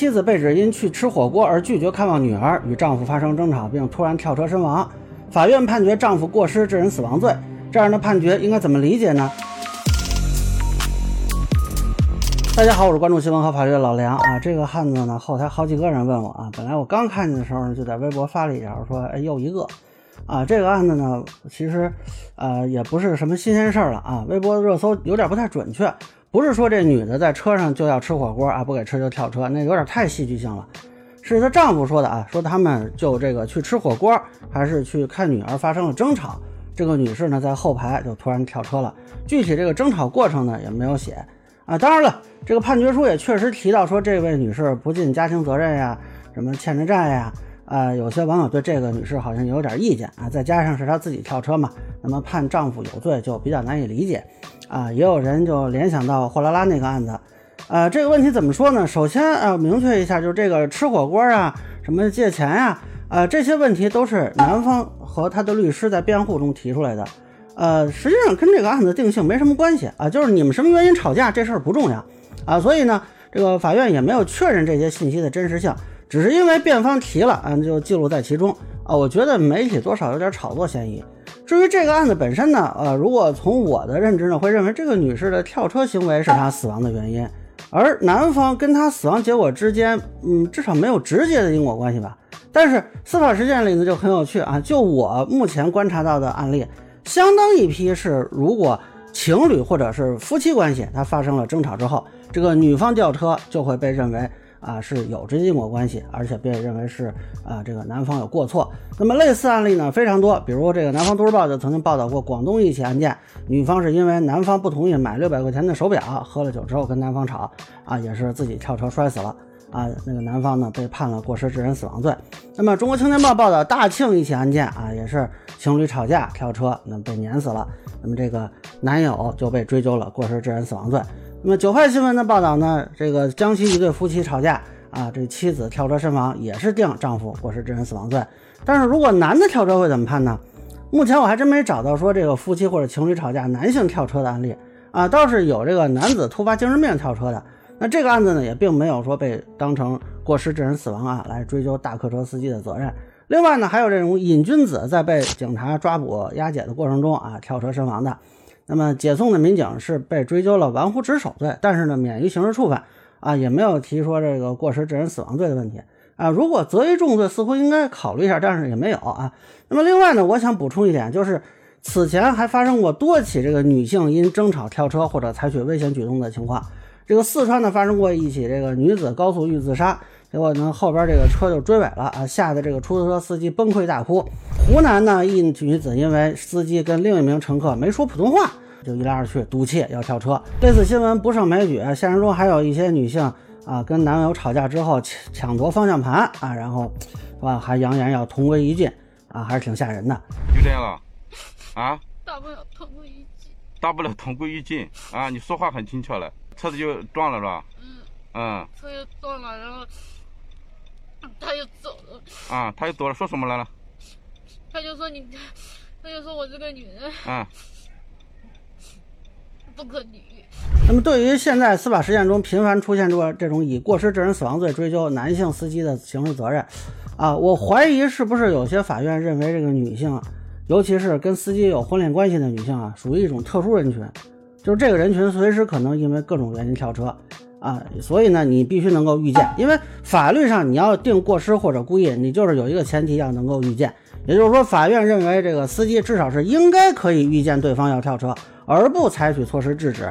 妻子被指因去吃火锅而拒绝看望女儿，与丈夫发生争吵，并突然跳车身亡。法院判决丈夫过失致人死亡罪。这样的判决应该怎么理解呢？大家好，我是关注新闻和法律的老梁啊。这个汉子呢，后台好几个人问我啊。本来我刚看见的时候呢，就在微博发了一条，说哎又一个啊。这个案子呢，其实呃也不是什么新鲜事儿了啊。微博热搜有点不太准确，不是说这女的在车上就要吃火锅啊，不给吃就跳车，那有点太戏剧性了。是她丈夫说的啊，说他们就这个去吃火锅，还是去看女儿发生了争吵。这个女士呢，在后排就突然跳车了。具体这个争吵过程呢，也没有写啊。当然了，这个判决书也确实提到说，这位女士不尽家庭责任呀，什么欠着债呀，呃，有些网友对这个女士好像有点意见啊。再加上是她自己跳车嘛，那么判丈夫有罪就比较难以理解啊。也有人就联想到货拉拉那个案子，呃，这个问题怎么说呢？首先啊，明确一下，就是这个吃火锅啊，什么借钱呀。啊，这些问题都是男方和他的律师在辩护中提出来的，呃，实际上跟这个案子定性没什么关系啊，就是你们什么原因吵架这事儿不重要啊，所以呢，这个法院也没有确认这些信息的真实性，只是因为辩方提了，嗯，就记录在其中啊。我觉得媒体多少有点炒作嫌疑。至于这个案子本身呢，呃，如果从我的认知呢，会认为这个女士的跳车行为是她死亡的原因，而男方跟她死亡结果之间，嗯，至少没有直接的因果关系吧。但是司法实践里呢就很有趣啊，就我目前观察到的案例，相当一批是如果情侣或者是夫妻关系，他发生了争吵之后，这个女方吊车就会被认为啊是有直接因果关系，而且被认为是啊这个男方有过错。那么类似案例呢非常多，比如这个南方都市报就曾经报道过广东一起案件，女方是因为男方不同意买六百块钱的手表，喝了酒之后跟男方吵啊，也是自己跳车摔死了。啊，那个男方呢被判了过失致人死亡罪。那么，中国青年报报道大庆一起案件啊，也是情侣吵架跳车，那被碾死了。那么这个男友就被追究了过失致人死亡罪。那么九派新闻的报道呢，这个江西一对夫妻吵架啊，这妻子跳车身亡，也是定丈夫过失致人死亡罪。但是如果男的跳车会怎么判呢？目前我还真没找到说这个夫妻或者情侣吵架男性跳车的案例啊，倒是有这个男子突发精神病跳车的。那这个案子呢，也并没有说被当成过失致人死亡案来追究大客车司机的责任。另外呢，还有这种瘾君子在被警察抓捕押解的过程中啊跳车身亡的，那么解送的民警是被追究了玩忽职守罪，但是呢免于刑事处分啊，也没有提说这个过失致人死亡罪的问题啊。如果择一重罪，似乎应该考虑一下，但是也没有啊。那么另外呢，我想补充一点，就是此前还发生过多起这个女性因争吵跳车或者采取危险举动的情况。这个四川呢发生过一起这个女子高速遇自杀，结果呢后边这个车就追尾了啊，吓得这个出租车司机崩溃大哭。湖南呢一女子因为司机跟另一名乘客没说普通话，就一来二去赌气要跳车。类似新闻不胜枚举，现实中还有一些女性啊跟男友吵架之后抢抢夺方向盘啊，然后是吧还扬言要同归于尽啊，还是挺吓人的。就这样了啊？大不了同归于尽。大不了同归于尽啊！你说话很轻巧了。车子就撞了是吧？嗯。嗯。车就撞了，然后。啊，他又躲了，说什么来了？他就说你，他就说我这个女人。啊。不可理喻。那么，对于现在司法实践中频繁出现过这种以过失致人死亡罪追究男性司机的刑事责任，啊，我怀疑是不是有些法院认为这个女性，尤其是跟司机有婚恋关系的女性啊，属于一种特殊人群。就是这个人群随时可能因为各种原因跳车啊，所以呢，你必须能够预见，因为法律上你要定过失或者故意，你就是有一个前提要能够预见，也就是说，法院认为这个司机至少是应该可以预见对方要跳车，而不采取措施制止。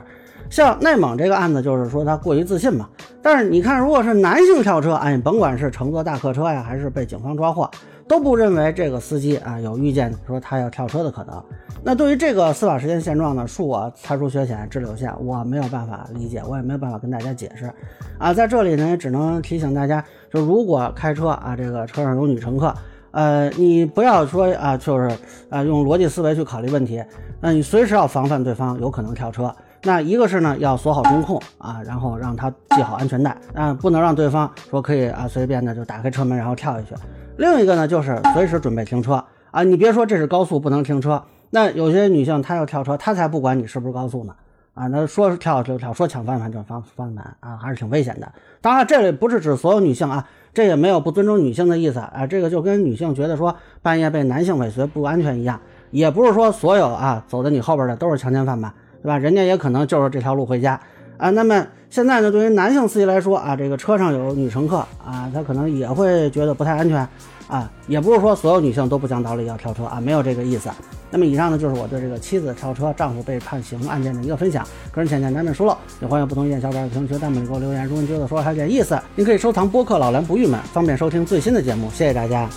像内蒙这个案子，就是说他过于自信嘛。但是你看，如果是男性跳车，哎，甭管是乘坐大客车呀，还是被警方抓获，都不认为这个司机啊有预见说他要跳车的可能。那对于这个司法实践现状呢，恕我才疏学浅，智力有限，我没有办法理解，我也没有办法跟大家解释啊。在这里呢，也只能提醒大家，就如果开车啊，这个车上有女乘客，呃，你不要说啊，就是啊，用逻辑思维去考虑问题，那你随时要防范对方有可能跳车。那一个是呢，要锁好中控啊，然后让他系好安全带啊，不能让对方说可以啊随便的就打开车门然后跳下去。另一个呢，就是随时准备停车啊，你别说这是高速不能停车。那有些女性她要跳车，她才不管你是不是高速呢，啊，那说跳就跳，说抢方向盘就方方向盘啊，还是挺危险的。当然，这里不是指所有女性啊，这也没有不尊重女性的意思啊。这个就跟女性觉得说半夜被男性尾随不安全一样，也不是说所有啊走在你后边的都是强奸犯吧，对吧？人家也可能就是这条路回家啊。那么现在呢，对于男性司机来说啊，这个车上有女乘客啊，他可能也会觉得不太安全啊。也不是说所有女性都不讲道理要跳车啊，没有这个意思。那么以上呢，就是我对这个妻子跳车，丈夫被判刑案件的一个分享。个人浅见难免疏漏，也欢迎不同意见小伙伴评论区弹幕里给我留言。如果你觉得说还有点意思，您可以收藏播客老梁不郁闷，方便收听最新的节目。谢谢大家。